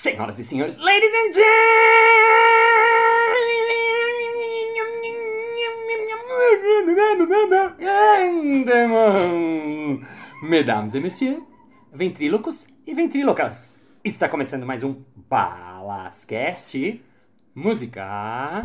Senhoras e senhores, ladies and gentlemen, mesdames et messieurs, ventrílocos e ventrílocas, está começando mais um Balascast Música.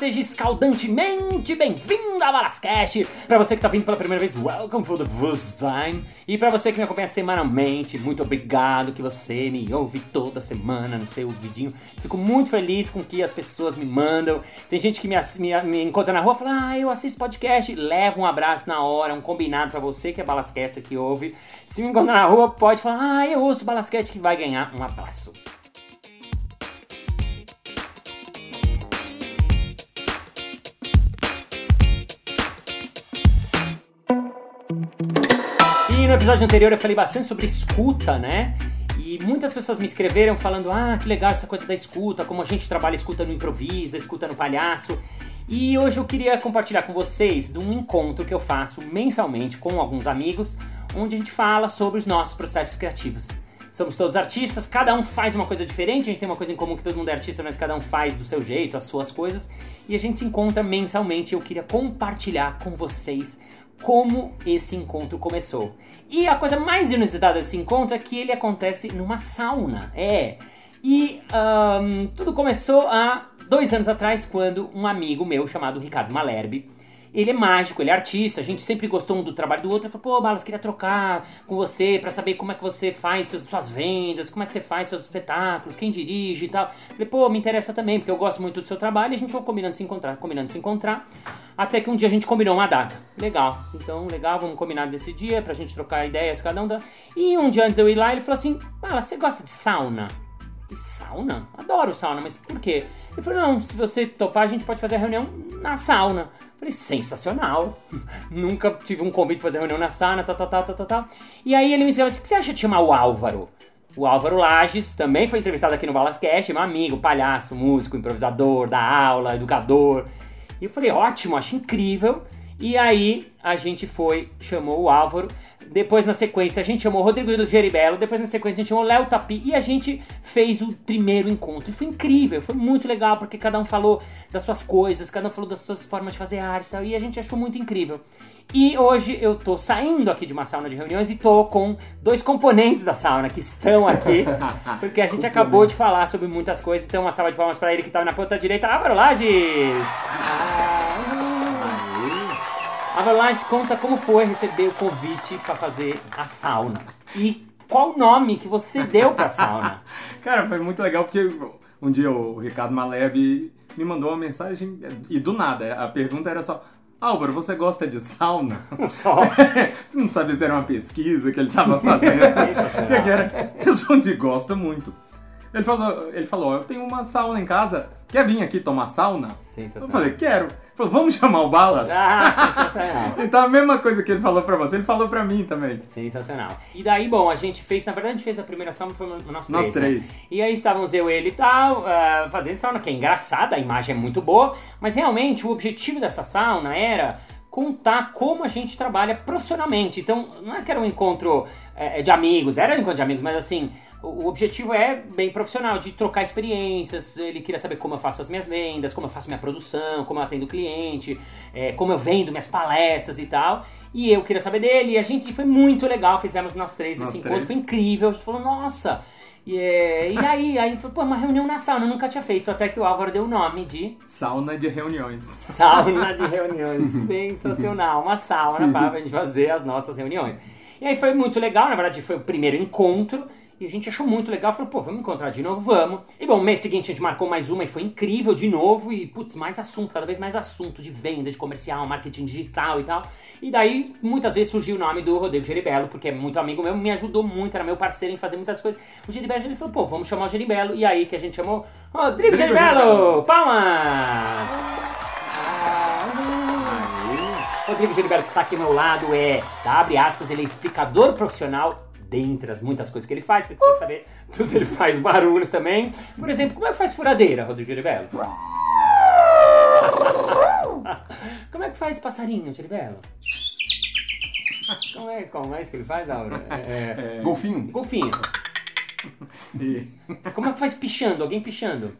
Seja escaldantemente bem-vindo a Balascast! Pra você que tá vindo pela primeira vez, welcome for the first time! E pra você que me acompanha semanalmente, muito obrigado que você me ouve toda semana no seu vidinho. Fico muito feliz com o que as pessoas me mandam. Tem gente que me, me, me encontra na rua e fala, ah, eu assisto podcast. Leva um abraço na hora, um combinado pra você que é Balascast que ouve. Se me encontrar na rua, pode falar, ah, eu ouço Balascast que vai ganhar um abraço. No episódio anterior eu falei bastante sobre escuta, né? E muitas pessoas me escreveram falando: ah, que legal essa coisa da escuta, como a gente trabalha escuta no improviso, escuta no palhaço. E hoje eu queria compartilhar com vocês de um encontro que eu faço mensalmente com alguns amigos, onde a gente fala sobre os nossos processos criativos. Somos todos artistas, cada um faz uma coisa diferente, a gente tem uma coisa em comum que todo mundo é artista, mas cada um faz do seu jeito, as suas coisas, e a gente se encontra mensalmente. Eu queria compartilhar com vocês como esse encontro começou. E a coisa mais inusitada desse encontro é que ele acontece numa sauna. É. E ahn, tudo começou há dois anos atrás, quando um amigo meu chamado Ricardo Malherbe. Ele é mágico, ele é artista, a gente sempre gostou um do trabalho do outro. Ele falou, pô, Balas, queria trocar com você pra saber como é que você faz suas vendas, como é que você faz seus espetáculos, quem dirige e tal. Falei, pô, me interessa também, porque eu gosto muito do seu trabalho e a gente vai combinando se encontrar, combinando se encontrar. Até que um dia a gente combinou uma data. Legal. Então, legal, vamos combinar desse dia pra gente trocar ideias, cada um da. E um dia antes de eu ir lá, ele falou assim: Bala, você gosta de sauna? E sauna? Adoro sauna, mas por quê? Ele falou: não, se você topar, a gente pode fazer a reunião na sauna. Eu Falei, sensacional. Nunca tive um convite pra fazer reunião na sauna, tal, tal, tal, tal, tal, tal. E aí ele me disse: o que você acha de chamar o Álvaro? O Álvaro Lages também foi entrevistado aqui no Balascast, meu amigo, palhaço, músico, improvisador, da aula, educador. E eu falei, ótimo, acho incrível. E aí a gente foi, chamou o Álvaro. Depois, na sequência, a gente chamou o Rodrigo do Geribello. Depois, na sequência, a gente chamou o Léo Tapi. E a gente fez o primeiro encontro. E foi incrível, foi muito legal, porque cada um falou das suas coisas, cada um falou das suas formas de fazer arte e tal. E a gente achou muito incrível. E hoje eu tô saindo aqui de uma sauna de reuniões e tô com dois componentes da sauna que estão aqui, porque a gente acabou de falar sobre muitas coisas. Então, uma salva de palmas pra ele que tava na ponta direita, Álvaro Lages! Álvaro Lages, conta como foi receber o convite pra fazer a sauna. E qual o nome que você deu pra sauna? Cara, foi muito legal porque um dia o Ricardo Maleb me mandou uma mensagem e do nada, a pergunta era só: Álvaro, você gosta de sauna? Só. Não sabia se era uma pesquisa que ele estava fazendo. Que era? Respondi: gosto muito. Ele falou, ele falou: eu tenho uma sauna em casa, quer vir aqui tomar sauna? Eu falei: quero. Falou: vamos chamar o Balas? Ah, sensacional. Então a mesma coisa que ele falou pra você, ele falou pra mim também. Sensacional. E daí, bom, a gente fez, na verdade, a gente fez a primeira sauna, foi nós três. Nós né? três. E aí estávamos eu, ele e tal, ah, fazendo sauna, que é engraçada, a imagem é muito boa, mas realmente o objetivo dessa sauna era contar como a gente trabalha profissionalmente. Então, não é que era um encontro eh, de amigos, era um encontro de amigos, mas assim, o objetivo é bem profissional, de trocar experiências. Ele queria saber como eu faço as minhas vendas, como eu faço minha produção, como eu atendo o cliente, eh, como eu vendo minhas palestras e tal. E eu queria saber dele, e a gente foi muito legal, fizemos nós três Nós esse encontro, foi incrível. A gente falou, nossa! E, é, e aí, aí foi, pô, uma reunião na sauna, eu nunca tinha feito, até que o Álvaro deu o nome de Sauna de reuniões. sauna de reuniões. Sensacional, uma sauna para a gente fazer as nossas reuniões. E aí foi muito legal, na verdade foi o primeiro encontro. E a gente achou muito legal, falou, pô, vamos encontrar de novo, vamos. E bom, mês seguinte a gente marcou mais uma e foi incrível de novo. E, putz, mais assunto, cada vez mais assunto de venda, de comercial, marketing digital e tal. E daí, muitas vezes surgiu o nome do Rodrigo Geribello, porque é muito amigo meu, me ajudou muito, era meu parceiro em fazer muitas coisas. O Geribello ele falou, pô, vamos chamar o Geribello. E aí que a gente chamou Rodrigo! Geribello. Palmas! Rodrigo Geribello, que está aqui ao meu lado, é, tá, abre aspas, ele é explicador profissional dentre as muitas coisas que ele faz, se você quiser saber, tudo ele faz barulhos também. Por exemplo, como é que faz furadeira, Rodrigo Libelo? como é que faz passarinho, Tiribelo? Como é, como é isso que ele faz, Aura? É, É, golfinho. golfinho. E- Como é que faz pichando? Alguém pichando?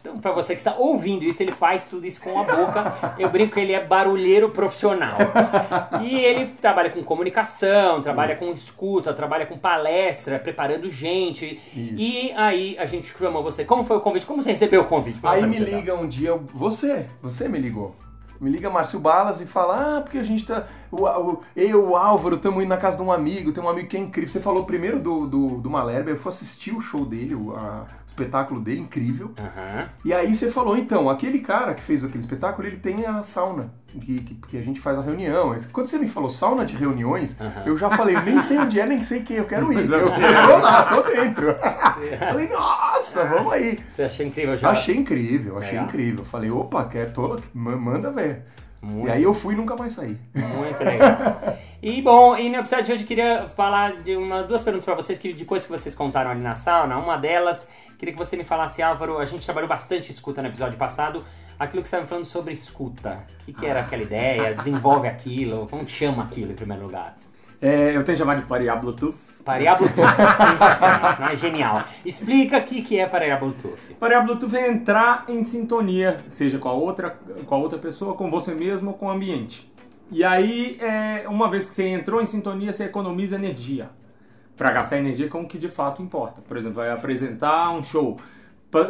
Então, pra você que está ouvindo isso, ele faz tudo isso com a boca. Eu brinco que ele é barulheiro profissional. E ele trabalha com comunicação, trabalha com escuta, trabalha com palestra, preparando gente. E aí a gente chamou você. Como foi o convite? Como você recebeu o convite? Aí me liga um dia, você, você me ligou. Me liga Márcio Balas e fala: Ah, porque a gente tá. O, o- eu, o Álvaro, estamos indo na casa de um amigo, tem um amigo que é incrível. Você falou primeiro do, do, do Malherbe, eu fui assistir o show dele, o, a- o espetáculo dele, incrível. Aham. E aí você falou, então, aquele cara que fez aquele espetáculo, ele tem a sauna, que, que, que a gente faz a reunião. Quando você me falou sauna de reuniões, eu já falei, nem sei onde é, nem sei quem, eu quero ir. Eu, eu tô lá, tô dentro. falei, nossa, vamos aí. Você achou incrível já? Achei incrível, achei Legal. incrível. Falei, opa, quer, tô, ma- manda ver. Muito E aí eu fui e nunca mais saí. Muito legal. E bom, e no episódio de hoje eu queria falar de uma, duas perguntas pra vocês que, de coisas que vocês contaram ali na sauna. Uma delas, queria que você me falasse, Álvaro, a gente trabalhou bastante escuta no episódio passado. Aquilo que você estava me falando sobre escuta. O que, que era aquela ideia? Desenvolve aquilo? Como chama aquilo em primeiro lugar? É, eu tenho chamado de parear Bluetooth. Parear Bluetooth. Sensacional, não é genial. Explica o que, que é parear Bluetooth. Parear Bluetooth é entrar em sintonia, seja com a outra, com a outra pessoa, com você mesmo ou com o ambiente. E aí, é, uma vez que você entrou em sintonia, você economiza energia. Para gastar energia com o que de fato importa. Por exemplo, vai apresentar um show.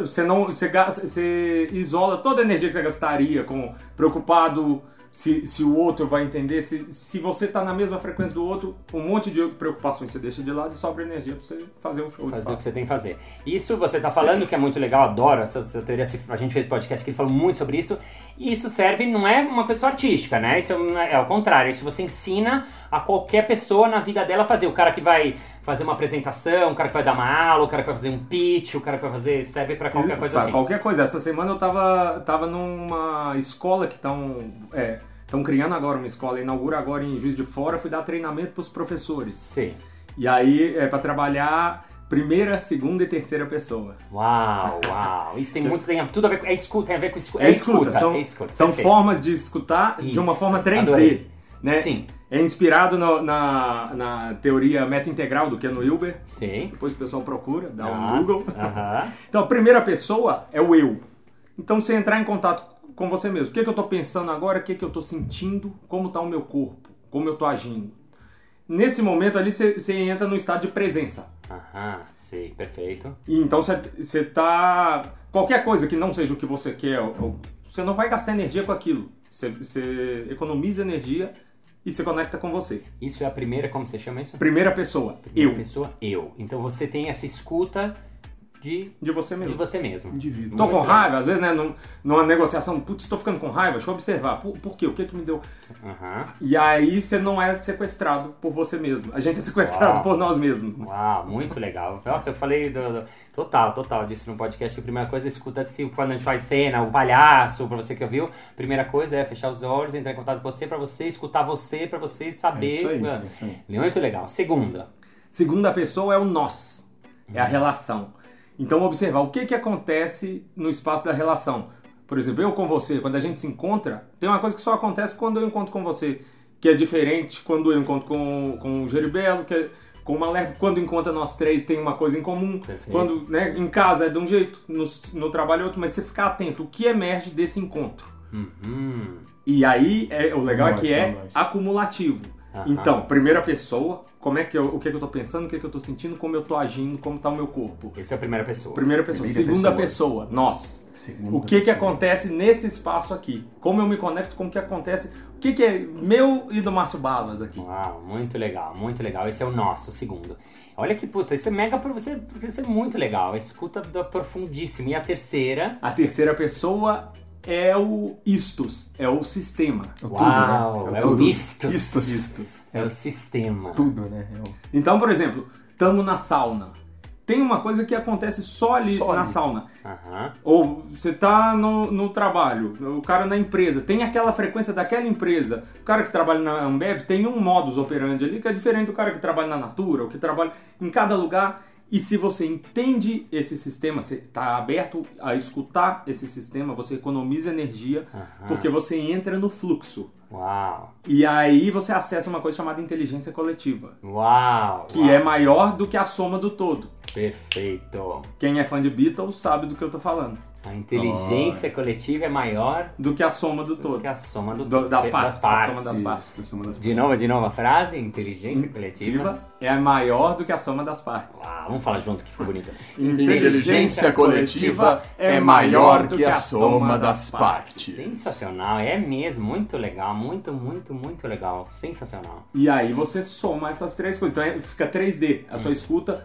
Você não, você, gasta, você isola toda a energia que você gastaria com preocupado se, se o outro vai entender. Se, se você está na mesma frequência do outro, um monte de preocupações você deixa de lado e sobra energia para você fazer um show. de fazer o que você tem que fazer. Isso você tá falando que é muito legal, adoro essa, essa teoria. A gente fez podcast que ele falou muito sobre isso. E isso serve, não é uma coisa só artística, né? Isso é, é ao contrário. Isso você ensina a qualquer pessoa na vida dela fazer. O cara que vai fazer uma apresentação, o cara que vai dar uma aula, o cara que vai fazer um pitch, o cara que vai fazer. serve pra qualquer coisa Pra assim. Qualquer coisa. Essa semana eu tava, tava numa escola que estão é, tão criando agora uma escola, inaugura agora em Juiz de Fora, fui dar treinamento pros professores. Sim. E aí é para trabalhar primeira, segunda e terceira pessoa. Uau, uau. Isso tem muito, tem tudo a ver com. É escuta, tem a ver com escuta. É escuta, são, é escuta. são formas de escutar de uma Isso, forma 3D. adorei. Né? Sim. É inspirado no- na, na teoria meta-integral do Ken Wilber. Sim. Depois o pessoal procura, dá um Nossa, Google. aham. Então, a primeira pessoa é o eu. Então, você entrar em contato com você mesmo. O que, é que eu estou pensando agora? O que, é que eu estou sentindo? Como está o meu corpo? Como eu estou agindo? Nesse momento ali, você você entra no estado de presença. Aham, sim, perfeito. E então, você- tá... Qualquer coisa que não seja o que você quer, você não vai gastar energia com aquilo. Você, você economiza energia e se conecta com você. Isso é a primeira, como você chama isso? Primeira pessoa, Primeira eu. pessoa, eu. Então você tem essa escuta de, De você de mesmo. você mesmo. Indivíduo. Tô com Muito raiva, às vezes, né, num- numa negociação, putz, tô ficando com raiva, deixa eu observar. Por, por quê? O que que me deu? Aham. E aí você não é sequestrado por você mesmo. A gente é sequestrado Uau. por nós mesmos. né? Uau, muito legal. Nossa, eu falei do, do- total, total disso no podcast. A primeira coisa, escuta se quando a gente faz cena, o palhaço, pra você que ouviu. Primeira coisa é fechar os olhos, entrar em contato com você, pra você escutar você, pra você saber. É isso aí, mano. é isso aí. Muito legal. Segunda. Segunda pessoa é o nós, é a relação. Então observar o que que acontece no espaço da relação. Por exemplo, eu com você, quando a gente se encontra, tem uma coisa que só acontece quando eu encontro com você, que é diferente quando eu encontro com, com o Geribelo, que é com o Malerco, quando encontra nós três tem uma coisa em comum. Perfeito. Quando né, em casa é de um jeito, no, no trabalho é outro, mas você ficar atento, o que emerge desse encontro? Uhum. E aí, é, o legal é que é acumulativo. Então, primeira pessoa, como é que eu, o que, é que eu tô pensando, o que, é que eu tô sentindo, como eu tô agindo, como tá o meu corpo. Essa é a primeira pessoa. Primeira pessoa. Primeira Segunda pessoa. pessoa, nós. Segunda o que que pessoa. acontece nesse espaço aqui? Como eu me conecto com o que acontece? O que que é meu e do Márcio Balas aqui? Uau, muito legal, muito legal. Esse é o nosso, o segundo. Olha que puta, isso é mega pra você, porque isso é muito legal. A escuta da profundíssima. E a terceira. A terceira pessoa é o istos, é o sistema. É o Uau, tudo, é né? o tudo. istos. Istos. É o sistema. Tudo, né? É o- Então, por exemplo, estamos na sauna. tem uma coisa que acontece só ali Só na ali. sauna. Aham. Ou você tá no, no trabalho, o cara na empresa, tem aquela frequência daquela empresa. O cara que trabalha na Ambev tem um modus operandi ali que é diferente do cara que trabalha na Natura, ou que trabalha em cada lugar. E se você entende esse sistema, você está aberto a escutar esse sistema, você economiza energia, Aham. porque você entra no fluxo. Uau. E aí você acessa uma coisa chamada inteligência coletiva, Uau. que uau. é maior do que a soma do todo. Perfeito. Quem é fã de Beatles sabe do que eu tô falando. A inteligência coletiva é maior Do que a soma do do todo. que a soma do, Do- das partes, a soma das partes. é uma das De novo, de novo a frase, inteligência coletiva. É maior do que a soma das partes. Uau, vamos falar junto que ficou bonito. Inteligência coletiva é maior que a soma das partes. Sensacional, é mesmo, muito legal, muito, muito, muito legal, sensacional. E aí você soma essas três coisas. Então é- fica 3D. A sua escuta,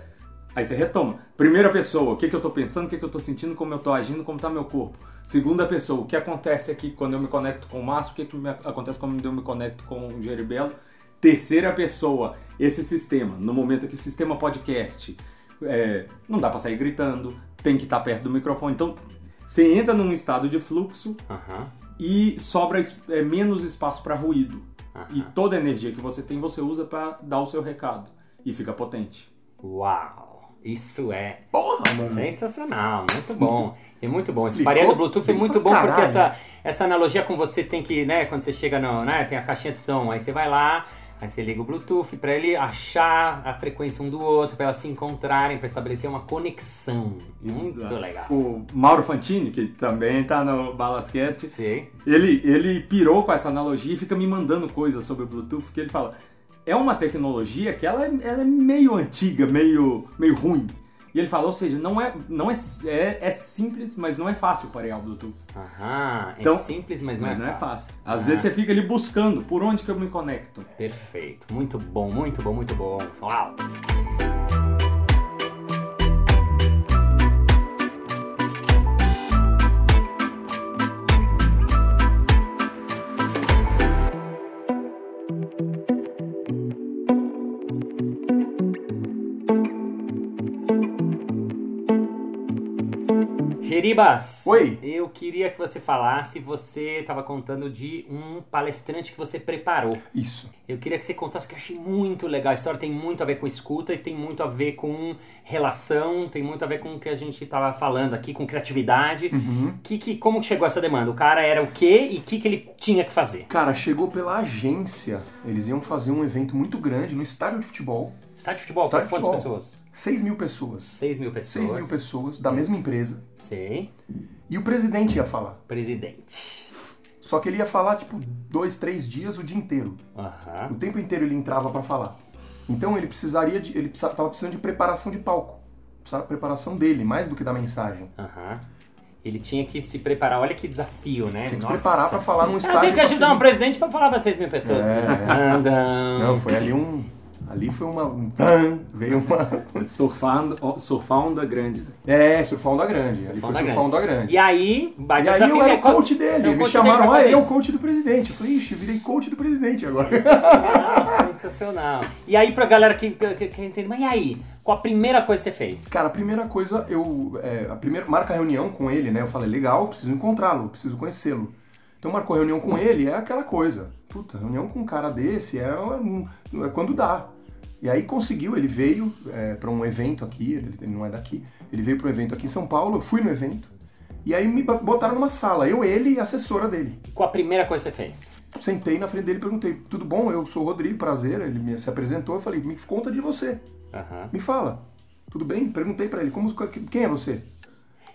aí você retoma. Primeira pessoa, o que, que eu tô pensando, o que, que eu tô sentindo, como eu tô agindo, como tá meu corpo. Segunda pessoa, o que acontece aqui quando eu me conecto com o Márcio, o que, que me- acontece quando eu me conecto com o Geribelo. Terceira pessoa, esse sistema. No momento que o sistema podcast, é, não dá pra sair gritando, tem que estar perto do microfone. Então, você entra num estado de fluxo Aham, e sobra é, menos espaço para ruído. aham. E toda a energia que você tem, você usa para dar o seu recado. E fica potente. Uau, isso é Porra, mano. sensacional, muito bom. É muito bom. Esse pareia do Bluetooth é muito bom porque essa, essa analogia com você tem que, né, quando você chega no, né, tem a caixinha de som, aí você vai lá, aí você liga o Bluetooth para ele achar a frequência um do outro, para elas se encontrarem, para estabelecer uma conexão. Muito Exato. legal. O Mauro Fantini, que também tá no Balascast, ele, ele pirou com essa analogia e fica me mandando coisas sobre o Bluetooth, que ele fala, é uma tecnologia que ela é, ela é meio antiga, meio, meio ruim. E ele fala, ou seja, não é, não é, é, é simples, mas não é fácil parear o Bluetooth. Aham, é Então, simples, mas não, Mas é, não é fácil. fácil. Às Ah, vezes você fica ali buscando, por onde que eu me conecto? Perfeito, muito bom, muito bom, muito bom. Uau. Jeribas, Oi. eu queria que você falasse, você estava contando de um palestrante que você preparou. Isso. Eu queria que você contasse que eu achei muito legal. A história tem muito a ver com escuta e tem muito a ver com relação, tem muito a ver com o que a gente estava falando aqui, com criatividade. Uhum. Que, que, como que chegou essa demanda? O cara era o quê e o que, que ele tinha que fazer? Cara, chegou pela agência. Eles iam fazer um evento muito grande no estádio de futebol. Estádio de futebol, Estádio de quantas futebol. pessoas? 6 mil pessoas. 6 mil pessoas. 6 mil pessoas da mesma empresa. Sei. E o presidente ia falar. Presidente. Só que ele ia falar, tipo, dois, três dias o dia inteiro. Aham. O tempo inteiro ele entrava pra falar. Então ele precisaria de. Ele precisava, tava precisando de preparação de palco. Precisava preparação dele, mais do que da mensagem. Aham. Ele tinha que se preparar. Olha que desafio, né? Tem que se preparar pra falar num Eu estádio. tenho que ajudar um presidente pra falar pra 6 mil pessoas. É, é. Não, foi ali um. Ali foi uma. Um veio uma. Surfar, surfar onda grande. É, surfar onda grande. Ali foi Onda surfar grande. onda grande. E aí, E aí eu era o coach dele. Me chamaram, ah, ele é o coach do presidente. Eu falei, ixi, virei coach do presidente agora. Sensacional. E aí, pra galera que, que, que entende, mas e aí? Qual a primeira coisa que você fez? Cara, a primeira coisa, eu. É, a primeira, marca a reunião com ele, né? Eu falei, legal, preciso encontrá-lo, preciso conhecê-lo. Então marcou a reunião com ele, é aquela coisa. Puta, reunião com um cara desse é, um- é quando dá. E aí conseguiu, ele veio é, para um evento aqui, ele, ele não é daqui, ele veio para um evento aqui em São Paulo, eu fui no evento. E aí me botaram numa sala, eu, ele e a assessora dele. Qual a primeira coisa que você fez? Sentei na frente dele e perguntei, tudo bom? Eu sou o Rodrigo, prazer. Ele me, se apresentou, eu falei, me conta de você. Aham. Me fala. Tudo bem? Perguntei pra ele, como, quem é você?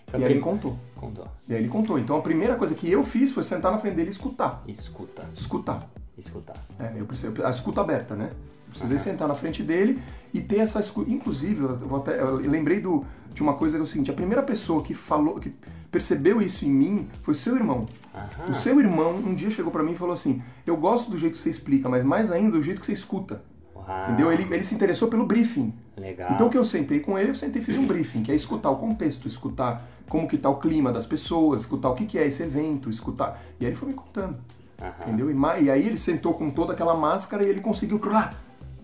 Então, e aí ele contou. Contou. E aí ele contou. Então a primeira coisa que eu fiz foi sentar na frente dele e escutar. Escuta. Escutar. Escutar. É, eu precisei, a escuta aberta, né? Precisei sentar na frente dele e ter essa escuta. Inclusive, eu, até- eu lembrei do, de uma coisa que é o seguinte: a primeira pessoa que falou, que percebeu isso em mim foi seu irmão. O seu irmão um dia chegou pra mim e falou assim: Eu gosto do jeito que você explica, mas mais ainda do jeito que você escuta. Entendeu? Ele, ele se interessou pelo briefing. Legal. Então o que eu sentei com ele, eu sentei e fiz um briefing, que é escutar o contexto, escutar como que tá o clima das pessoas, escutar o que, que é esse evento, escutar. E aí ele foi me contando, entendeu? E, e aí ele sentou com toda aquela máscara e ele conseguiu.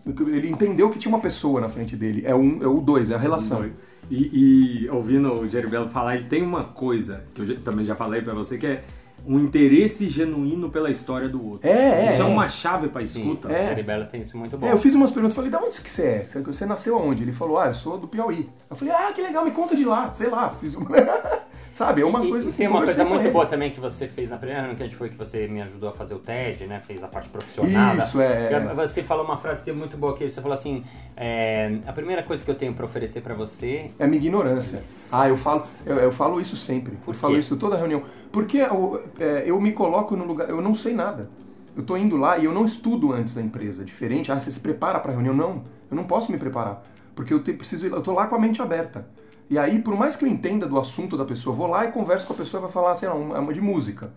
Ele entendeu que tinha uma pessoa na frente dele. É um, é o dois, é a relação. E, e ouvindo o Jerry Bello falar, ele tem uma coisa que eu também já falei pra você, que é um interesse genuíno pela história do outro. É, é, Isso é, é. uma chave pra Sim, escuta. o É. Ceribello tem isso muito bom. É, eu fiz umas perguntas, falei, da onde que você é? Você- Você nasceu aonde? Ele falou, ah, eu sou do Piauí. Eu falei, ah, que legal, me conta de lá, sei lá, fiz uma... Sabe, é umas E- coisas assim. tem uma coisa muito boa também que você fez na primeira reunião que a gente foi, que você me ajudou a fazer o TED, né? Fez a parte profissional. Isso, é. Você falou uma frase que é muito boa, que você falou assim, é, a primeira coisa que eu tenho pra oferecer pra você... É a minha ignorância. Ah, eu falo, eu, eu falo isso sempre. Por eu falo quê? isso toda reunião. Porque eu, é, eu me coloco no lugar, eu não sei nada. Eu tô indo lá e eu não estudo antes da empresa. Diferente, ah, você se prepara pra reunião? Não, eu não posso me preparar. Porque eu te- preciso, ir- eu tô lá com a mente aberta. E aí, por mais que eu entenda do assunto da pessoa, eu vou lá e converso com a pessoa e vai falar, sei lá, uma, uma de música.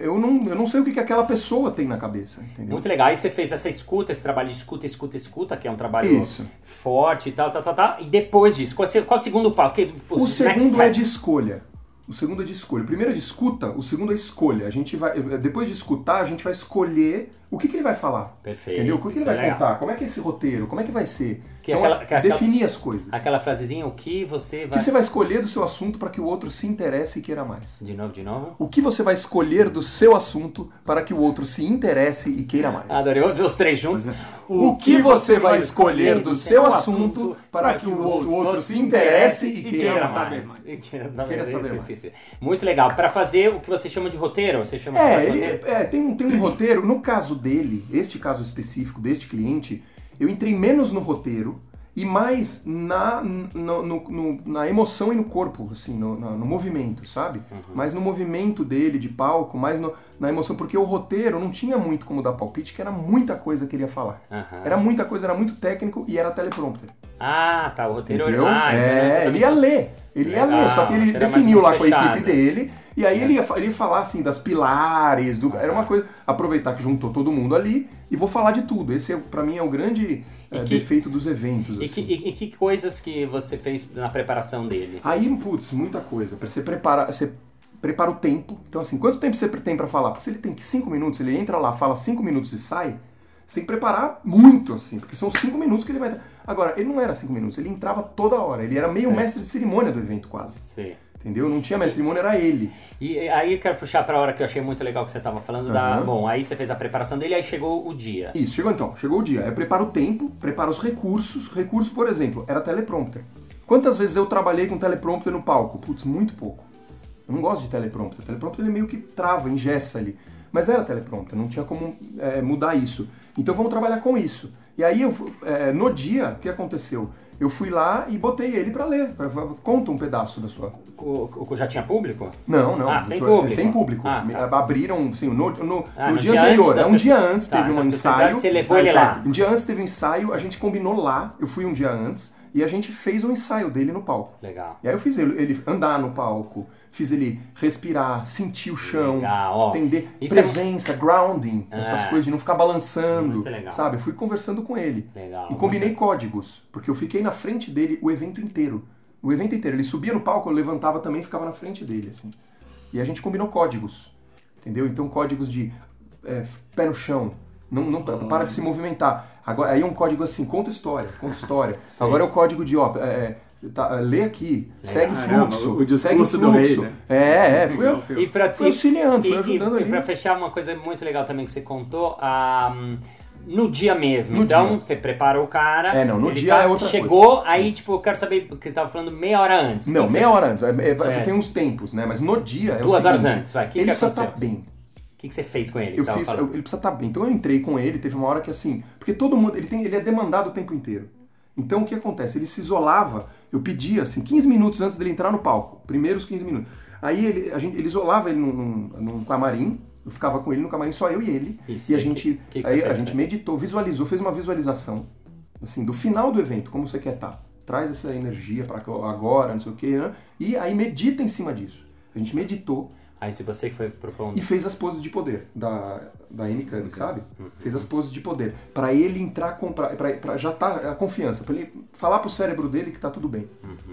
Eu não, eu não sei o que, que aquela pessoa tem na cabeça, entendeu? Muito legal. Aí você fez essa escuta, esse trabalho de escuta, escuta, escuta, que é um trabalho Isso. forte e tal, tal, tal, tal. E depois disso, qual, é- qual é o segundo passo? O next segundo é de escolha. O segundo é de escolha. O primeiro é de escuta, o segundo é escolha. A gente vai, depois de escutar, a gente vai escolher o que, que ele vai falar. Perfeito, Entendeu? O que, que ele vai é legal. contar? Como é que é esse roteiro? Como é que vai ser? Que é então, aquela- que é aquela- definir as coisas. Aquela frasezinha, o que você O vai... que você vai escolher do seu assunto para que o outro se interesse e queira mais? De novo, de novo. O que você vai escolher do seu assunto para que o outro se interesse e queira mais? Adorei, ver os três juntos. O que você vai escolher do seu assunto para que o outro se interesse e queira saber mais? E Queira saber Queira mais. mais. Muito legal. Para fazer o que você chama de roteiro, você chama É, de ele, roteiro? é, tem, um, tem um roteiro. No caso dele, este caso específico deste cliente, eu entrei menos no roteiro e mais na, no- no- no- na emoção e no corpo, assim, no, no movimento, sabe? Uhum. Mais no movimento dele de palco, mais na emoção, porque o roteiro não tinha muito como dar palpite, que era muita coisa que ele ia falar. Aham. Era muita coisa, era muito técnico e era teleprompter. Ah, tá. O roteiro... Entendeu? Ah, é, ele ia fala- ler. Ele ia Legal, ler, só que ele definiu lá com a equipe dele. E aí ele ia, ele ia falar assim das pilares, do, era uma coisa. Aproveitar que juntou todo mundo ali e vou falar de tudo. Esse, é, pra mim, é o grande é, que- defeito dos eventos. E assim. que, e- e que coisas que você fez na preparação dele? Aí, putz, muita coisa. Pra Você prepara, você prepara o tempo. Então, assim, quanto tempo você tem pra falar? Porque se ele tem que cinco minutos, ele entra lá, fala cinco minutos e sai, você tem que preparar muito, assim, porque são cinco minutos que ele vai. Agora, ele não era cinco minutos, ele entrava toda hora. Ele era meio Certo. mestre de cerimônia do evento, quase. Sim. Entendeu? Não tinha mestre de cerimônia, era ele. E aí eu quero puxar pra hora que eu achei muito legal que você tava falando da... Aham. Bom, aí você fez a preparação dele, aí chegou o dia. Isso, chegou então, chegou o dia. Eu preparo o tempo, preparo os recursos. Recurso, por exemplo, era teleprompter. Quantas vezes eu trabalhei com teleprompter no palco? Putz, muito pouco. Eu não gosto de teleprompter. Teleprompter ele meio que trava, engessa ali. Mas era teleprompter, não tinha como é, mudar isso. Então vamos trabalhar com isso. E aí, eu, é, no dia, o que aconteceu? Eu fui lá e botei ele pra ler. Pra- Conta um pedaço da sua. O, o- já tinha público? Não, não. Ah, sem público. Sem público. Ah, tá. Abriram, sim, no, no, Ah, no no dia, dia anterior. antes das É um dia antes, Tá, teve um das pessoas- ensaio. Você levou ele lá. Um dia antes teve um ensaio, a gente combinou lá, eu fui um dia antes, e a gente fez o ensaio dele no palco. Legal. E aí eu fiz ele, ele andar no palco, fiz ele respirar, sentir o chão, Legal, entender Isso é presença, grounding, essas É. coisas de não ficar balançando, Muito sabe? Eu fui conversando com ele. Legal, E combinei códigos, porque eu fiquei na frente dele o evento inteiro. O evento inteiro. Ele subia no palco, eu levantava também e ficava na frente dele, assim. E a gente combinou códigos, entendeu? Então códigos de é, pé no chão, não, não para de se movimentar. Agora, aí é um código assim, conta história, conta história. Agora é o código de, ó, é, tá, lê aqui, segue o Caramba, fluxo, o discurso segue o do fluxo. rei, né? É, é, fui eu. Legal, E pra, Foi auxiliando, foi e- ajudando e, ali. E pra fechar, uma coisa muito legal também que você contou, ah, no dia mesmo. No então, dia. você prepara o cara. É, não, no dia é outra Chegou, aí, tipo, eu quero saber, porque você tava falando meia hora antes. Não, meia você- hora antes. É, é, É. tem uns tempos, né? Mas no dia é Duas o horas seguinte, antes, vai. O que ele que precisa estar aconteceu? bem. O que, que você fez com ele? Eu fiz, eu- ele precisa estar bem. Então eu entrei com ele, teve uma hora que assim, porque todo mundo, ele tem, ele é demandado o tempo inteiro. Então o que acontece? Ele se isolava, eu pedia assim, 15 minutos antes dele entrar no palco, primeiros 15 minutos. Aí ele, a gente, ele isolava ele num, num, num camarim, eu ficava com ele no camarim, só eu e ele. Isso, e a que- gente, que que aí você a fez, gente né? meditou, visualizou, fez uma visualização, assim, do final do evento, como você quer estar. Traz essa energia para agora, não sei o quê, né? E aí medita em cima disso. A gente meditou Aí, se você que foi propondo. e fez as poses de poder da, da N-Kami, sabe? Uhum. Fez as poses de poder. Pra ele entrar com. Pra, pra, pra já tá a confiança. Pra ele falar pro cérebro dele que tá tudo bem.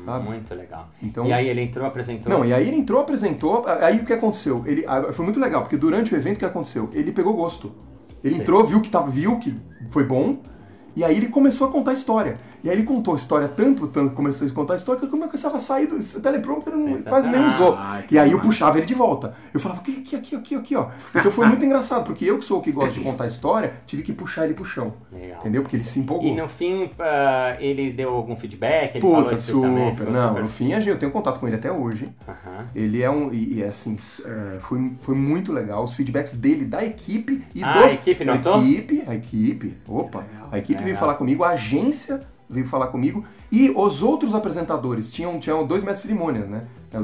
Sabe? Muito legal. Então- E aí ele entrou, apresentou. Não, e aí ele entrou, apresentou. Aí o que aconteceu? Ele, foi muito legal, porque durante o evento o que aconteceu? Ele pegou gosto. Ele Sim. entrou, viu que, tava, viu que foi bom. E aí ele começou a contar a história. E aí ele contou a história tanto, tanto, começou a contar a história que eu começava a sair do teleprompter, quase nem usou. Ah, e aí eu puxava ele de volta. Eu falava, aqui, aqui, aqui, aqui, aqui, ó. Então foi muito engraçado, porque eu que sou o que gosta de contar a história, tive que puxar ele pro chão. Legal. Entendeu? Porque ele se empolgou. E no fim, ah, ele deu algum feedback? Ele Puta, super. Não, super- no fim eu tenho contato com ele até hoje. Aham. Ele é um. E, e assim, é, foi, foi muito legal. Os feedbacks dele, da equipe e Ah, dos. a equipe notou? A equipe, a equipe. Opa! a equipe veio legal. falar comigo, a agência veio falar comigo e os outros apresentadores. Tinham, tinham dois mestres de cerimônias, né?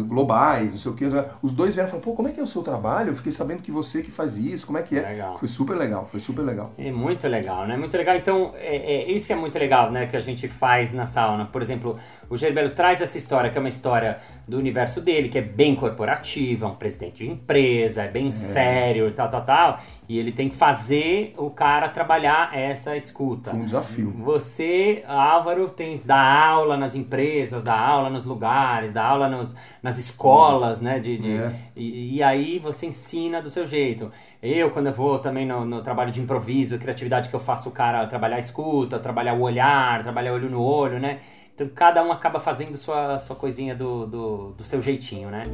Globais, não sei o que. Os dois vieram e falaram, pô, como é que é o seu trabalho? Eu fiquei sabendo que você que faz isso, como é que é? Legal. Foi super legal, foi super legal. É muito legal, né? Muito legal. Então, é, é isso que é muito legal, né? Que a gente faz na sauna. Por exemplo, o Gerbelo traz essa história, que é uma história do universo dele, que é bem corporativo, é um presidente de empresa, é bem sério e tal, tal, tal. E ele tem que fazer o cara trabalhar essa escuta. Foi um desafio. Você, Álvaro, tem que dar aula nas empresas, dar aula nos lugares, dar aula nos, nas escolas, né? De, de- É. e, e aí você ensina do seu jeito. Eu, quando eu vou também no, no trabalho de improviso, criatividade que eu faço o cara trabalhar a escuta, trabalhar o olhar, trabalhar olho no olho, né? Então cada um acaba fazendo sua, sua coisinha do, do, do seu jeitinho, né?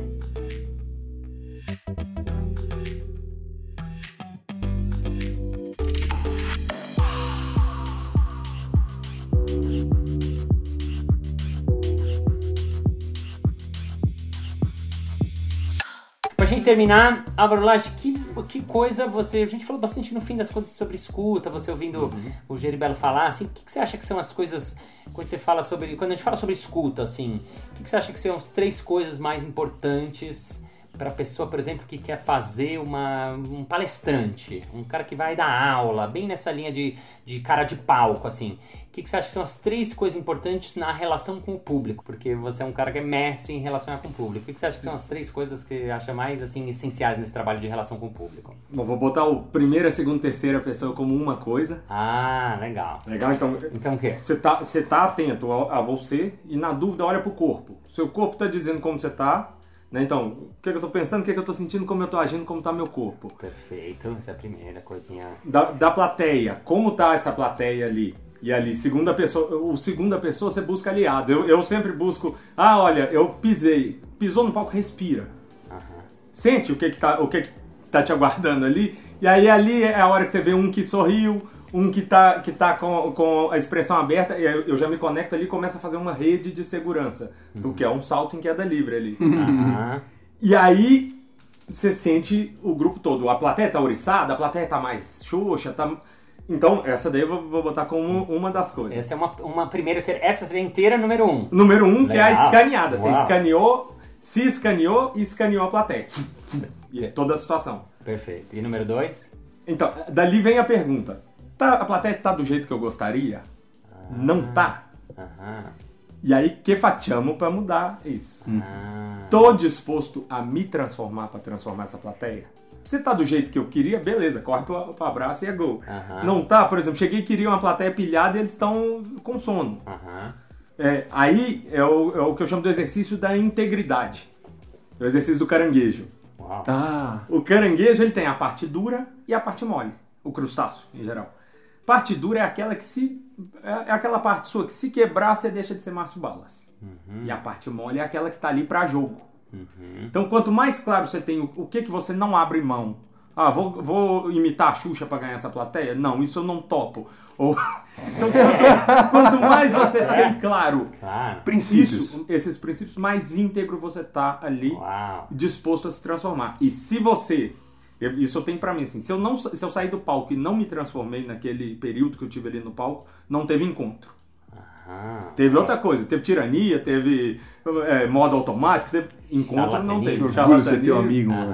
Pra gente terminar, Álvaro Lage, que, que coisa você. A gente falou bastante no fim das contas sobre escuta, você ouvindo o Geribelo falar, assim, o que, que você acha que são as coisas. Quando você fala sobre. Quando a gente fala sobre escuta, assim, o que, que você acha que são as três coisas mais importantes para pessoa, por exemplo, que quer fazer uma, um palestrante, um cara que vai dar aula, bem nessa linha de, de cara de palco, assim. O que, que você acha que são as três coisas importantes na relação com o público? Porque você é um cara que é mestre em relacionar com o público. O que, que você acha que são as três coisas que você acha mais assim essenciais nesse trabalho de relação com o público? Bom, vou botar o primeira, segunda, terceira pessoa como uma coisa. Ah, legal. Legal? Então, Então o quê? você tá, você tá atento a, a você e na dúvida olha pro corpo. Seu corpo tá dizendo como você tá, né? Então, o que, que eu tô pensando, o que, que eu tô sentindo, como eu tô agindo, como tá meu corpo. Perfeito. Essa é a primeira coisinha. Da, da plateia, como tá essa plateia ali? E ali, segunda pessoa, o segunda pessoa você busca aliados. Eu, eu sempre busco, ah, olha, eu pisei. Pisou no palco, respira. Aham. Sente o que que tá, o que que tá te aguardando ali. E aí ali é a hora que você vê um que sorriu, um que tá, que tá com, com a expressão aberta, e aí eu já me conecto ali e começo a fazer uma rede de segurança. O que é um salto em queda livre ali. Aham. E aí você sente o grupo todo. A plateia tá ouriçada, a plateia tá mais xoxa, tá... Então, essa daí eu vou, vou botar como uma das coisas. Essa é uma, uma primeira. Essa seria inteira número um. Número um, que é a Legal. escaneada. Você Uau. escaneou, se escaneou e escaneou a plateia. E toda a situação. Perfeito. E número dois? Então, dali vem a pergunta. Tá, a plateia tá do jeito que eu gostaria? Não tá? Aham. E aí, que fatiamo pra mudar isso? Ah. Tô disposto a me transformar pra transformar essa plateia? Se tá do jeito que eu queria, beleza, corre pro, pro abraço e é gol. Aham. Não tá, por exemplo, cheguei e queria uma plateia pilhada e eles estão com sono. Aham. É, aí é o, é o que eu chamo do exercício da integridade. É o exercício do caranguejo. Uau. Ah, O caranguejo ele tem a parte dura e a parte mole, o crustáceo em geral. Parte dura é aquela que se é é aquela parte sua que se quebrar você deixa de ser Márcio Balas. E a parte mole é aquela que tá ali para jogo. Então quanto mais claro você tem o, o que que você não abre mão. Ah, vou, vou imitar a Xuxa para ganhar essa plateia? Não, isso eu não topo. Ou então quanto, quanto mais você tem claro Claro. princípios. isso, esses princípios, mais íntegro você tá ali Uau. disposto a se transformar. E se você, eu- isso eu tenho pra mim assim, se eu não se eu sair do palco e não me transformei naquele período que eu tive ali no palco, não teve encontro. Ah. Teve outra coisa, teve tirania, teve é, modo automático, teve encontro não teve. orgulho ser teu amigo, mano.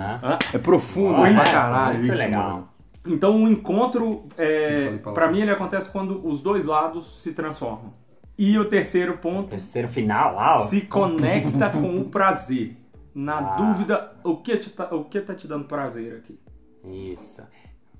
É profundo pra essa, caralho isso, legal. mano. Então o encontro, é, para mim ele acontece quando os dois lados se transformam. E o terceiro ponto, Terceiro final, uau. se conecta com o prazer. Na Ah. dúvida, o que, te tá, o que tá te dando prazer aqui? Isso.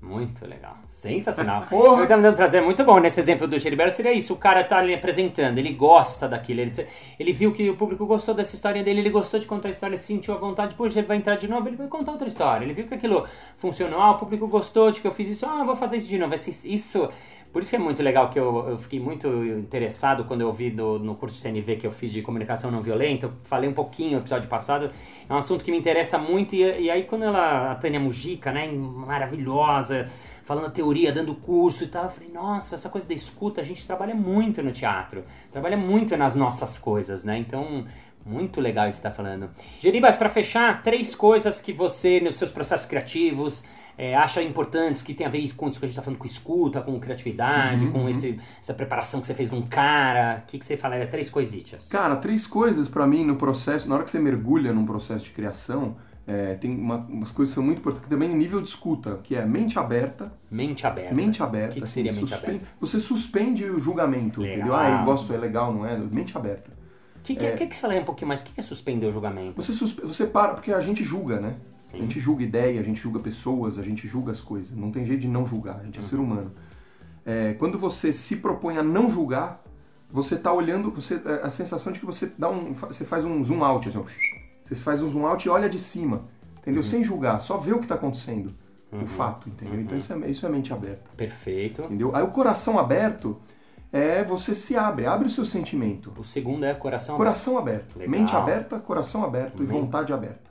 Muito legal. Sensacional. Porra. Eu tá me dando prazer. Muito bom nesse exemplo do Gilberto. Seria isso. O cara tá ali apresentando, ele gosta daquilo. Ele, ele viu que o público gostou dessa história dele, ele gostou de contar a história, sentiu a vontade. Poxa, ele vai entrar de novo, ele vai contar outra história. Ele viu que aquilo funcionou. Ah, o público gostou de que eu fiz isso. Ah, vou fazer isso de novo. Esse- Isso Por isso que é muito legal que eu, eu fiquei muito interessado quando eu vi do, no curso de CNV que eu fiz de comunicação não violenta. Eu falei um pouquinho no episódio passado. É um assunto que me interessa muito. E, e aí, quando ela, a Tânia Mujica, né, maravilhosa, falando a teoria, dando curso e tal, eu falei, nossa, essa coisa da escuta, a gente trabalha muito no teatro, trabalha muito nas nossas coisas, né? Então, muito legal isso que está falando. Geribas, para fechar, três coisas que você, nos seus processos criativos, é, acha importantes, que tem a ver com isso que a gente está falando, com escuta, com criatividade, uhum, com uhum. Esse, essa preparação que você fez de um cara. O que, que você falaria? Três coisitas. Cara, três coisas para mim no processo, na hora que você mergulha num processo de criação, é, tem uma, umas coisas que são muito importantes também em nível de escuta, que é mente aberta. Mente aberta. Mente aberta. O que, que seria assim, mente suspende, aberta? Você suspende o julgamento, legal. entendeu? Ah, eu gosto, é legal, não é? Mente aberta. O que, que, é, que, que você falaria um pouquinho mais? O que, que é suspender o julgamento? Você, suspe, você para, porque a gente julga, né? Sim. A gente julga ideia, a gente julga pessoas, a gente julga as coisas. Não tem jeito de não julgar, a gente é uhum. ser humano. É, quando você se propõe a não julgar, você está olhando, você, é, a sensação de que você dá um, você faz um zoom out, assim, você faz um zoom out e olha de cima entendeu? Uhum. Sem julgar, só ver o que está acontecendo, uhum. o fato, entendeu? Então isso é, isso é mente aberta. Perfeito. Entendeu? Aí o coração aberto é você se abre, abre o seu sentimento. O segundo é coração coração aberto. aberto. Mente aberta, coração aberto e vontade aberta.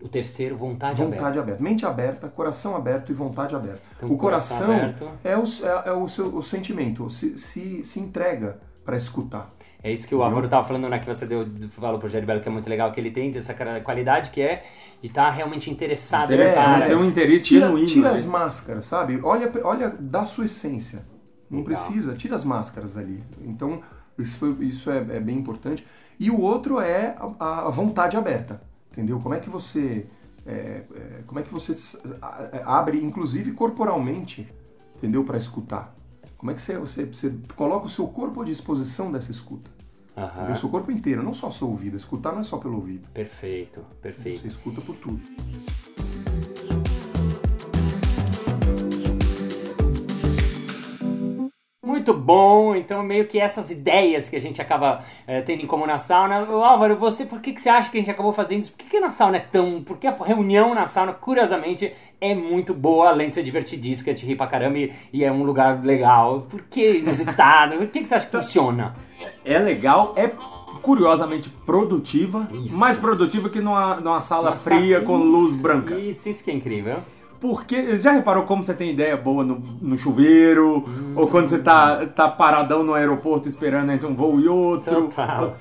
O terceiro, vontade, vontade aberta. Vontade aberta. Mente aberta, coração aberto e vontade aberta. Então, o coração, coração é, o, é, é, o, seu, o sentimento, se, se, se entrega para escutar. É isso que o Álvaro estava falando, né, que você deu, falou pro Belo que é muito legal, que ele tem essa qualidade que é de estar tá realmente interessado interessado, Tem um interesse tira, genuíno. Tira né? as máscaras, sabe? Olha, olha da sua essência. Não Legal. precisa, tira as máscaras ali. Então, isso, foi, isso é, é, bem importante. E o outro é a, a, vontade aberta, entendeu? Como é que você, é, é, como é que você abre, inclusive corporalmente, entendeu? Para escutar. Como é que você, você, você coloca o seu corpo à disposição dessa escuta? Uhum. O seu corpo inteiro, não só o seu ouvido. Escutar não é só pelo ouvido. Perfeito, perfeito. Você escuta por tudo. Muito bom, então meio que essas ideias que a gente acaba é, tendo em comum na sauna. Álvaro, você, por que, que você acha que a gente acabou fazendo isso? Por que, que na sauna é tão. Por que a reunião na sauna, curiosamente, é muito boa, além de ser divertidíssima, de rir pra caramba e, e é um lugar legal. Por que inusitado? Por que, que você acha que funciona? É legal, é curiosamente produtiva, isso. mais produtiva que numa, numa sala fria com luz branca. Isso, isso que é incrível. Porque, já reparou como você tem ideia boa no, no chuveiro? Hum. Ou quando você tá, tá paradão no aeroporto esperando entre um voo e outro? Total.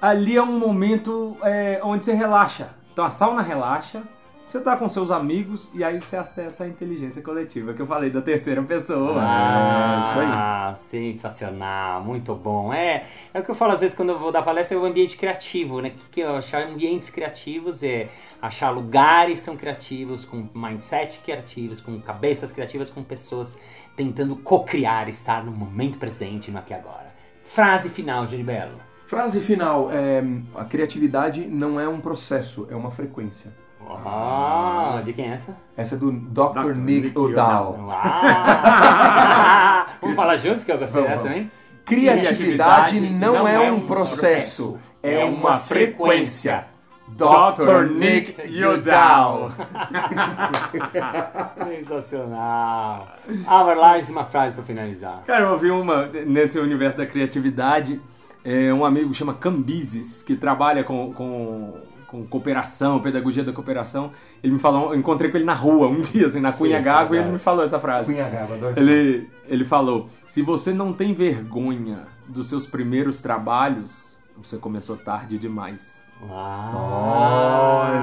Ali é um momento é, onde você relaxa. Então a sauna relaxa, você tá com seus amigos e aí você acessa a inteligência coletiva que eu falei da terceira pessoa. Ah, é isso aí. Ah, sensacional, muito bom. É, é o que eu falo às vezes quando eu vou dar palestra, é o ambiente criativo, né? O que, que eu achar ambientes criativos é achar lugares são criativos, com mindset criativos, com cabeças criativas, com pessoas tentando co-criar, estar no momento presente, no aqui e agora. Frase final, Gilberto. Frase final, é, a criatividade não é um processo, é uma frequência. Ah, de quem é essa? Essa é do Dr. Dr. Nick, Nick O'Dowd. Vamos falar juntos que eu gostei dessa também? Criatividade, não, não, é um processo, é uma frequência. Dr. Nick Yodal. Sensacional. Álvaro, mais uma frase para finalizar. Cara, eu ouvi uma nesse universo da criatividade. É, um amigo chama Cambises, que trabalha com, com com cooperação, pedagogia da cooperação. Ele me falou, eu encontrei com ele na rua um dia, assim, na Cunha Gago, e ele me falou essa frase. Cunha Gago, adoro ele, ele falou: se você não tem vergonha dos seus primeiros trabalhos, você começou tarde demais. Olha!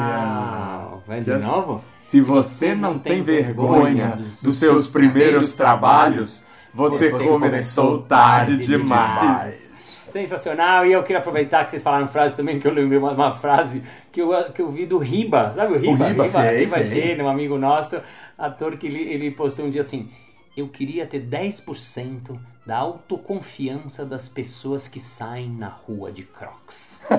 Vai de novo? Se você não tem vergonha dos seus primeiros trabalhos, você começou tarde demais sensacional. E eu queria aproveitar que vocês falaram frase também, que eu lembrei uma, uma frase que eu, que eu vi do Riba, sabe o Riba? O Riba, Riba, Riba, Riba um amigo nosso, ator que ele, ele postou um dia assim, eu queria ter 10% da autoconfiança das pessoas que saem na rua de Crocs.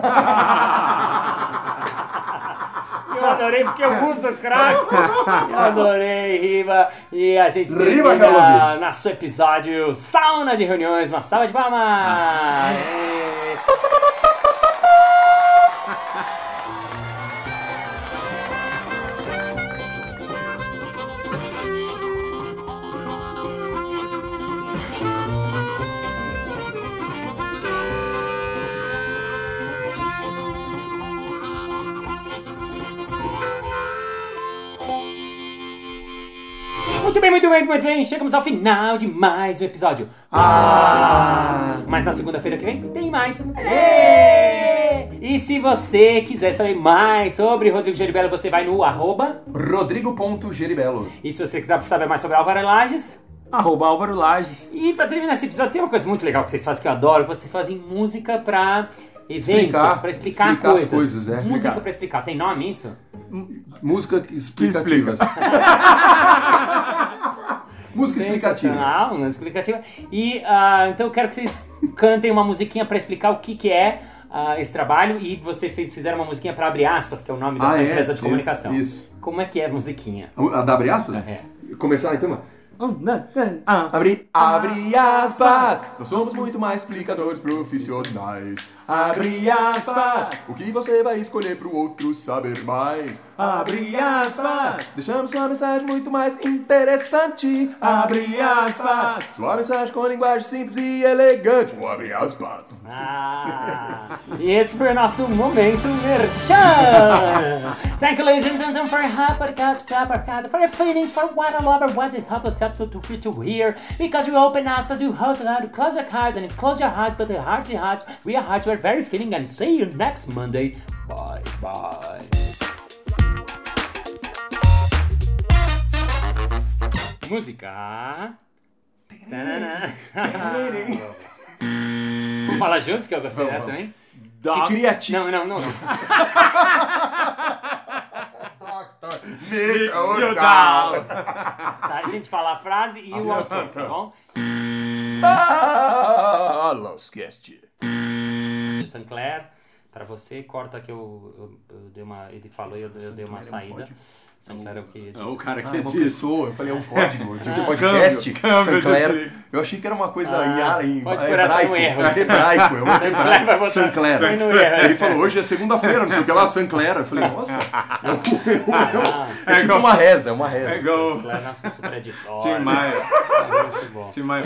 eu adorei porque eu uso. Eu adorei, Riva. E a gente Riva termina nosso episódio Sauna de Reuniões. Uma salva de palmas! Muito bem, muito bem, muito bem. Chegamos ao final de mais um episódio. Ah! Mas na segunda-feira que vem tem mais. É. E se você quiser saber mais sobre Rodrigo Geribello, você vai no arroba. Rodrigo.geribelo. E se você quiser saber mais sobre Álvaro Lages. Arroba Álvaro Lages. E pra terminar esse episódio, tem uma coisa muito legal que vocês fazem que eu adoro. que Vocês fazem música pra eventos, Explicar. pra explicar, Explicar as coisas. coisas, é. Música Explicar. pra explicar. Tem nome isso? Música Que explicativa. Música explicativa. Uma explicativa. E ah, então eu quero que vocês cantem uma musiquinha pra explicar o que, que é ah, esse trabalho e você fez, fizeram uma musiquinha pra abrir aspas, que é o nome da Ah, sua é? empresa de Isso, comunicação. isso. Como é que é a musiquinha? A da abre aspas? É. Começar então, mano. Ah, Abre, abre aspas, nós somos muito mais explicadores profissionais. Abre aspas, o que você vai escolher pro outro saber mais? Abre aspas. Deixamos sua mensagem muito mais interessante. Abre aspas. Sua mensagem com linguagem simples e elegante. Abre aspas. Ah, e esse foi o nosso momento merchan. Thank you, ladies and gentlemen, for your help, for your for your feelings, for what I love, what it helped to, to, to, to hear. Because you open because you out, you close your eyes, and you close your hearts, but the hearts and hearts, we are hearts, we're very feeling, and see you next Monday. Bye, bye. Música. Vamos falar juntos que eu gostei dessa também? Que criativo. Não, não, não. Legal. Tá, a gente fala a frase e o autor, tá bom? Ah, Loscast. Sinclair, pra você, corta que eu, eu, eu dei uma. Ele falou e eu, eu dei uma saída. Sinclair é o que. É o cara que Ah, é uma disse. pessoa, eu falei, é um código de Ah. podcast, Câmbio, Sinclair. Eu achei que era uma coisa Ah, iara em pode hebraico. no erro. É hebraico, é um Sinclair hebraico. Sinclair. Erro. Ele falou, hoje é segunda-feira, não sei o que lá, Sinclair. Eu falei, nossa, é, um- Ah, é tipo uma reza, é uma reza. É igual Sinclair, nosso super editor. Tim Maia. É muito bom. Tim Maia.